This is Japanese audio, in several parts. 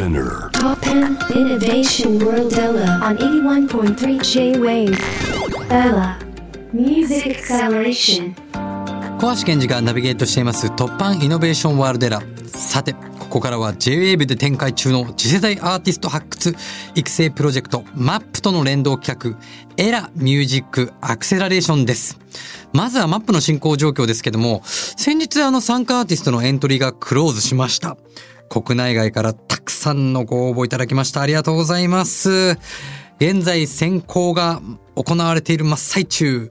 Spinner. Top 10 Innovation World Ella on 81.3 J-Wave. Ella Music Acceleration. 小橋健二がナビゲートしています突破イノベーションワールドエラーさてここからは JWAVE で展開中の次世代アーティスト発掘育成プロジェクト MAP との連動企画エラミュージックアクセラレーションですまずは MAP の進行状況ですけども先日あの参加アーティストのエントリーがクローズしました国内外からたくさんのご応募いただきましたありがとうございます現在選考が行われている真っ最中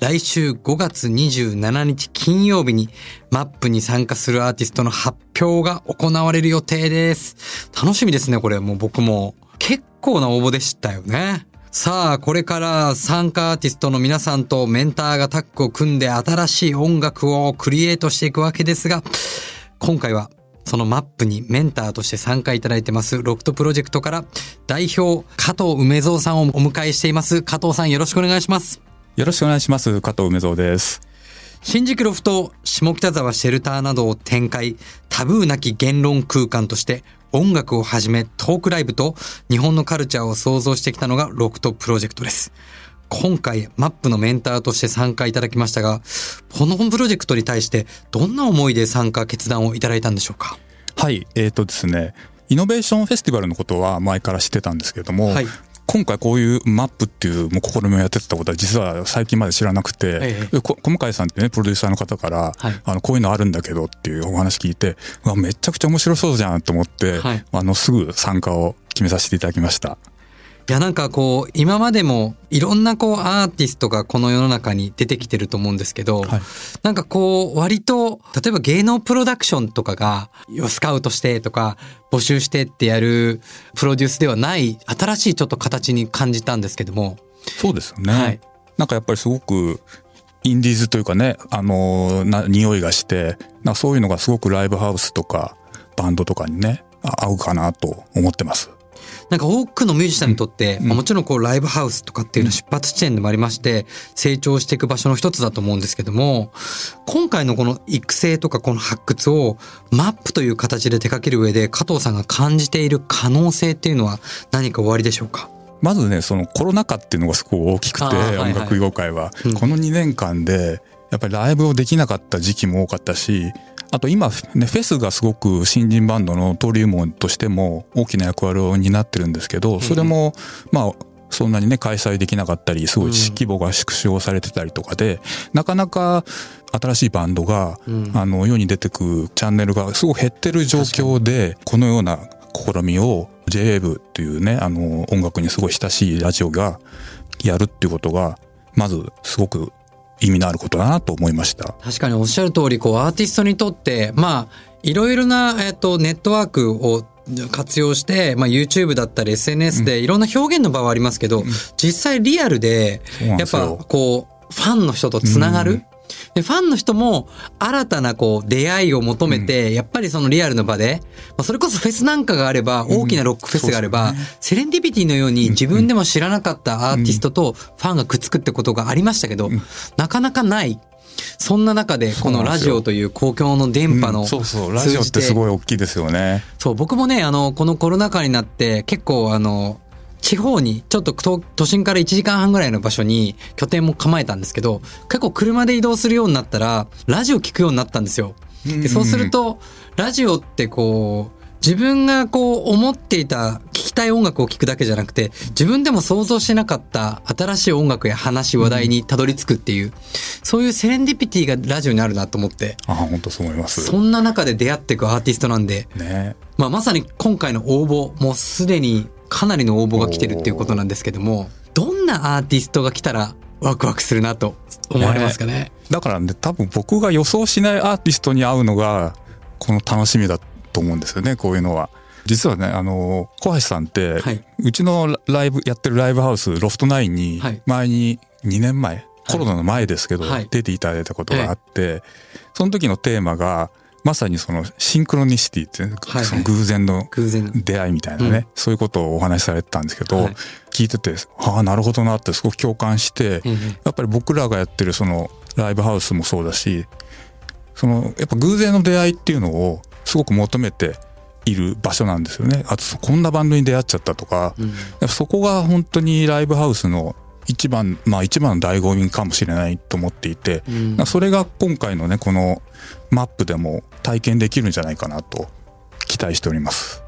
来週5月27日金曜日にマップに参加するアーティストの発表が行われる予定です。楽しみですね、これ。もう僕も。結構な応募でしたよね。さあ、これから参加アーティストの皆さんとメンターがタッグを組んで新しい音楽をクリエイトしていくわけですが、今回はそのマップにメンターとして参加いただいてますロフトプロジェクトから代表加藤梅蔵さんをお迎えしています。加藤さんよろしくお願いします。よろしくお願いします。加藤梅蔵です。新宿ロフト、下北沢シェルターなどを展開、タブーなき言論空間として音楽をはじめトークライブと日本のカルチャーを創造してきたのがロフトプロジェクトです。今回、マップのメンターとして参加いただきましたが、このプロジェクトに対してどんな思いで参加決断をいただいたんでしょうか？はい、えーとですね、イノベーションフェスティバルのことは前から知ってたんですけれども、はい。今回こういうマップっていうもう試みをやってたことは実は最近まで知らなくて、えでこ小向井さんってねプロデューサーの方から、はい。あのこういうのあるんだけどっていうお話聞いてうわめちゃくちゃ面白そうじゃんと思って、はい。あのすぐ参加を決めさせていただきました。いやなんかこう今までもいろんなこうアーティストがこの世の中に出てきてると思うんですけど、はいなんかこう割と例えば芸能プロダクションとかがスカウトしてとか募集してってやるプロデュースではない新しいちょっと形に感じたんですけどもそうですよね。はいなんかやっぱりすごくインディーズというかね、あのな匂いがして、なんかそういうのがすごくライブハウスとかバンドとかにね、あ合うかなと思ってます。なんか多くのミュージシャンにとって、うん。まあもちろんこうライブハウスとかっていうのは出発地点でもありまして、成長していく場所の一つだと思うんですけども、今回のこの育成とかこの発掘をマップという形で手掛ける上で加藤さんが感じている可能性っていうのは何か終わりでしょうか？まずね、そのコロナ禍っていうのがすごく大きくて、はいはい。音楽業界は、うんこの2年間で、やっぱりライブをできなかった時期も多かったし、あと今ね、フェスがすごく新人バンドの登竜門としても大きな役割を担ってるんですけど、それも、まあ、そんなにね、開催できなかったり、すごい規模が縮小されてたりとかで、なかなか新しいバンドが、うん。あの、世に出てくチャンネルがすごい減ってる状況で、このような試みを JWAVE っていうね、あの、音楽にすごい親しいラジオがやるっていうことが、まずすごく意味のあることだなと思いました。確かにおっしゃる通り、こう、アーティストにとって、まあ、いろいろな、えっと、ネットワークを活用して、まあ、YouTube だったり SNS でいろんな表現の場はありますけど、実際リアルでやっぱこうファンの人とつながる、うんでファンの人も新たなこう出会いを求めて、やっぱりそのリアルの場で、まあ、それこそフェスなんかがあれば、大きなロックフェスがあれば、セレンディピティのように自分でも知らなかったアーティストとファンがくっつくってことがありましたけど、なかなかない。そんな中で、このラジオという公共の電波の、うん。そうそう、ラジオってすごい大きいですよね。そう、僕もね、あの、このコロナ禍になって、結構、あの、地方に、ちょっと都都心から1時間半ぐらいの場所に拠点も構えたんですけど、結構車で移動するようになったら、ラジオ聞くようになったんですよ。でそうすると、ラジオってこう、自分がこう思っていた聞きたい音楽を聞くだけじゃなくて、自分でも想像してなかった新しい音楽や話、話題にたどり着くっていう、そういうセレンディピティがラジオにあるなと思って、あ、本当そう思います。そんな中で出会っていくアーティストなんで、ね。まあ、まさに今回の応募もうすでにかなりの応募が来てるっていうことなんですけどもどんなアーティストが来たらワクワクするなと思われますかね？だからね、多分僕が予想しないアーティストに会うのが、この楽しみだと思うんですよね、こういうのは。実はね、あの、小橋さんって、はい。うちのライブ、やってるライブハウス、ロフトナインにはい、前に2年前、コロナの前ですけど、はい。出ていただいたことがあって、その時のテーマが、まさにそのシンクロニシティって、はいその偶然の出会いみたいなね、うん。そういうことをお話しされてたんですけど、はい。聞いてて、ああ、なるほどなってすごく共感して、ええやっぱり僕らがやってるそのライブハウスもそうだし、そのやっぱ偶然の出会いっていうのをすごく求めている場所なんですよね。あとこんなバンドに出会っちゃったとか、うん。やっぱそこが本当にライブハウスの一番まあ一番の醍醐味かもしれないと思っていて、うんそれが今回のねこのマップでも体験できるんじゃないかなと期待しております。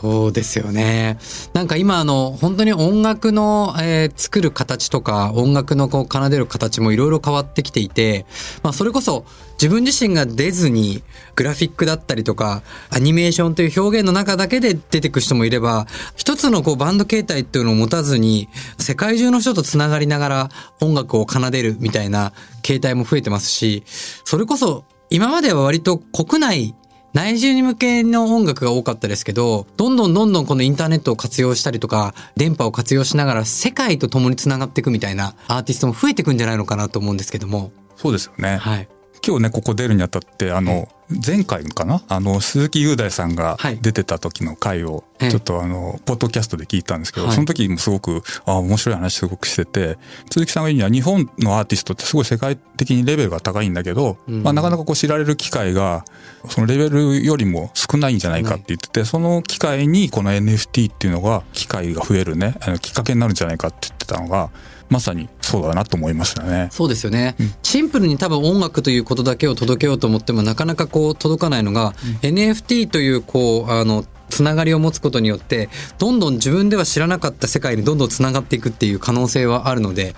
そうですよね。なんか今あの本当に音楽の、えー作る形とか音楽のこう奏でる形もいろいろ変わってきていて、まあそれこそ自分自身が出ずにグラフィックだったりとかアニメーションという表現の中だけで出てく人もいれば、一つのこうバンド形態っていうのを持たずに世界中の人とつながりながら音楽を奏でるみたいな形態も増えてますし、それこそ今までは割と国内内需に向けの音楽が多かったですけど、どんどんどんどんこのインターネットを活用したりとか、電波を活用しながら世界と共につながっていくみたいなアーティストも増えていくんじゃないのかなと思うんですけども。そうですよね。はい。今日ねここ出るにあたってあの前回かな？あの鈴木雄大さんがはい。出てた時の回をええ。ちょっとあのポッドキャストで聞いたんですけど、はい。その時もすごくあ面白い話すごくしてて鈴木さんが言うには日本のアーティストってすごい世界的にレベルが高いんだけど、うん。まあ、なかなかこう知られる機会がそのレベルよりも少ないんじゃないかって言ってて、その機会にこの NFT っていうのが機会が増えるねあのきっかけになるんじゃないかって言ってたのがまさに。そうだなと思いましたね。そうですよね、うん。シンプルに多分音楽ということだけを届けようと思ってもなかなかこう届かないのが、NFT というこうあのつながりを持つことによってどんどん自分では知らなかった世界にどんどんつながっていくっていう可能性はあるので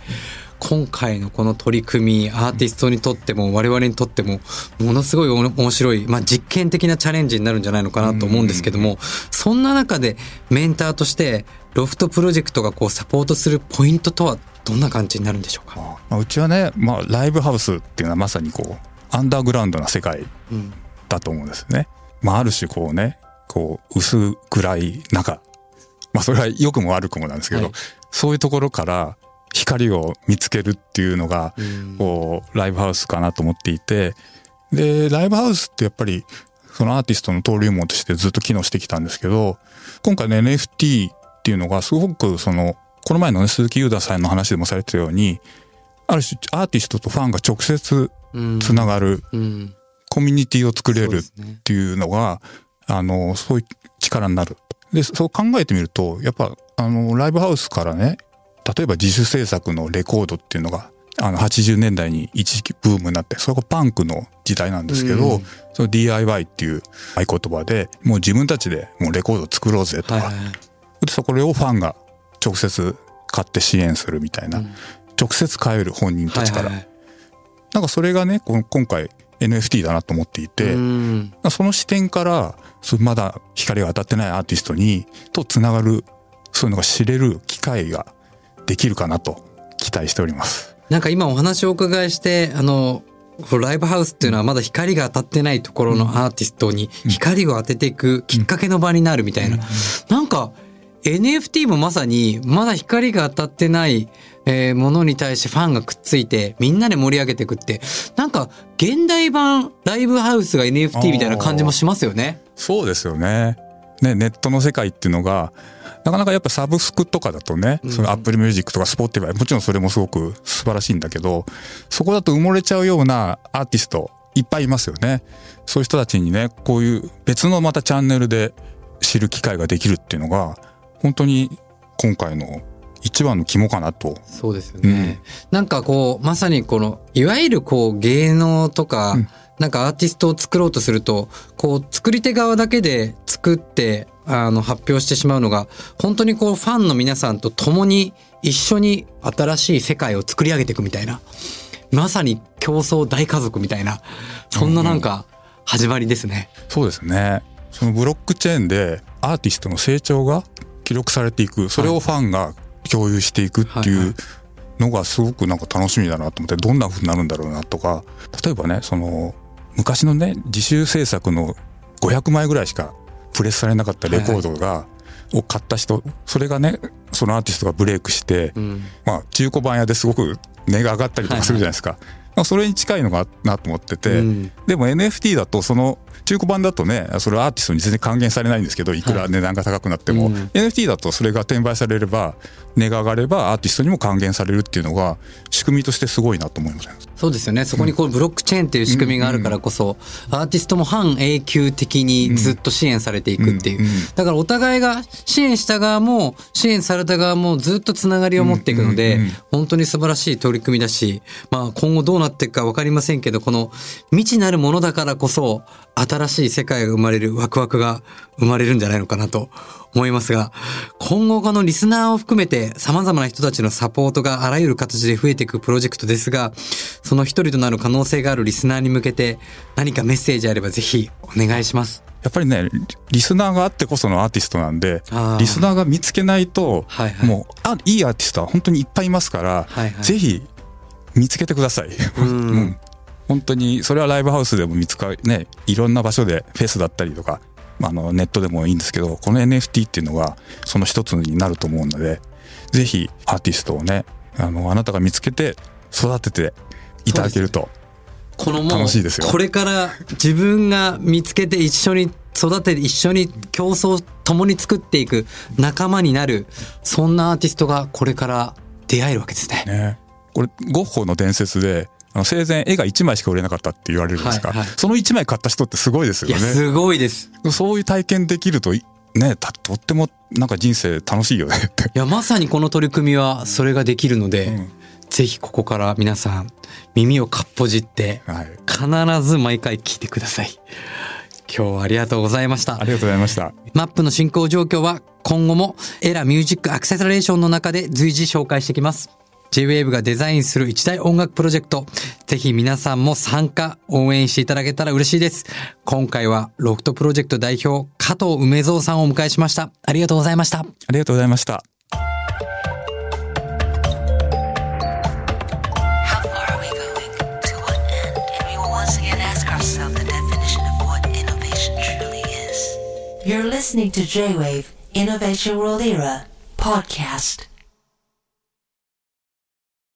今回のこの取り組みアーティストにとっても我々にとってもものすごいお面白い、まあ、実験的なチャレンジになるんじゃないのかなと思うんですけどもそんな中でメンターとしてロフトプロジェクトがこうサポートするポイントとはどんな感じになるんでしょうか、まあ、うちはね、まあ、ライブハウスっていうのはまさにこうアンダーグラウンドな世界うんだと思うんですね。まあ、ある種こうねこう薄暗い中。まあそれは良くも悪くもなんですけど、はい。そういうところから光を見つけるっていうのがうん。こうライブハウスかなと思っていて。でライブハウスってやっぱりそのアーティストの登竜門としてずっと機能してきたんですけど今回の NFT っていうのがすごくそのこの前のね鈴木優太さんの話でもされてたようにある種アーティストとファンが直接うん。つながるうん。コミュニティを作れるっていうのがあのそういう力になる。でそう考えてみるとやっぱあのライブハウスからね例えば自主制作のレコードっていうのがあの80年代に一時期ブームになってそれがパンクの時代なんですけど、うん。その DIY っていう合言葉でもう自分たちでもうレコード作ろうぜとか、はいはいはい。でそこをファンが直接買って支援するみたいな、うん。直接買える本人たちから、はいはいはい。なんかそれがねこの今回 NFT だなと思っていて、うん。その視点からまだ光が当たってないアーティストにとつながるそういうのが知れる機会ができるかなと期待しております。なんか今お話をお伺いしてあのライブハウスっていうのはまだ光が当たってないところのアーティストに光を当てていくきっかけの場になるみたいな、なんか NFT もまさにまだ光が当たってない、えーものに対してファンがくっついてみんなで盛り上げていくってなんか現代版ライブハウスが NFT みたいな感じもしますよね。そうですよね。ね、ネットの世界っていうのが、なかなかやっぱサブスクとかだとね、そのアップルミュージックとかスポッティファイ、もちろんそれもすごく素晴らしいんだけど、そこだと埋もれちゃうようなアーティストいっぱいいますよね。そういう人たちにね、こういう別のまたチャンネルで知る機会ができるっていうのが、本当に今回の一番の肝かなと。そうですよね。なんかこう、まさにこの、いわゆるこう芸能とか、うんなんかアーティストを作ろうとすると、こう作り手側だけで作って、あの発表してしまうのが、本当にこうファンの皆さんと共に一緒に新しい世界を作り上げていくみたいな、まさに競争大家族みたいな、そんななんか始まりですね。そうですね。そのブロックチェーンでアーティストの成長が記録されていく、それをファンが共有していくってはい。うのがすごくなんか楽しみだなと思って、どんな風になるんだろうなとか、例えばね、その昔のね、自主制作の500枚ぐらいしかプレスされなかったレコードが、を買った人、それがね、そのアーティストがブレイクして、うん。まあ中古版屋ですごく値が上がったりとかするじゃないですか。まあそれに近いのかなと思ってて、うん。でも NFT だとその中古版だとねそれはアーティストに全然還元されないんですけどいくら値段が高くなっても、うん。NFT だとそれが転売されれば値が上がればアーティストにも還元されるっていうのが仕組みとしてすごいなと思いますそうですよね。そこにこうブロックチェーンっていう仕組みがあるからこそ、アーティストも半永久的にずっと支援されていくっていう。だからお互いが支援した側も支援された側もずっとつながりを持っていくので、本当に素晴らしい取り組みだし、まあ今後どうなっていくかわかりませんけど、この未知なるものだからこそ、新しい世界が生まれるワクワクが生まれるんじゃないのかなと思いますが、今後このリスナーを含めて様々な人たちのサポートがあらゆる形で増えていくプロジェクトですが、その一人となる可能性があるリスナーに向けて何かメッセージあればぜひお願いします。やっぱりねリリスナーがあってこそのアーティストなんでリスナーが見つけないと、はいはい。もうあいいアーティストは本当にいっぱいいますから、はいはいぜひ見つけてください。うん 本当にそれはライブハウスでも見つかるねいろんな場所でフェスだったりとか、まあ、あのネットでもいいんですけどこの NFT っていうのがその一つになると思うのでぜひアーティストをねあのあなたが見つけて育てていただけるとこのもう楽しいですよ。これから自分が見つけて一緒に育てて一緒に競争共に作っていく仲間になるそんなアーティストがこれから出会えるわけですね。ね。これゴッホの伝説であの生前絵が1枚しか売れなかったって言われるんですが、はいはいその1枚買った人ってすごいですよね。すごいです。そういう体験できるといねたとってもなんか人生楽しいよねって。いやまさにこの取り組みはそれができるので、うんぜひここから皆さん耳をかっぽじってはい、必ず毎回聞いてください。今日はありがとうございましたあ。りがとうございました。マップの進行状況は今後もエラミュージックアクセサレーションの中で随時紹介していきます。J-Wave がデザインする一大音楽プロジェクト。ぜひ皆さんも参加、応援していただけたら嬉しいです。今回はロフトプロジェクト代表、加藤梅蔵さんをお迎えしました。ありがとうございました。ありがとうございました。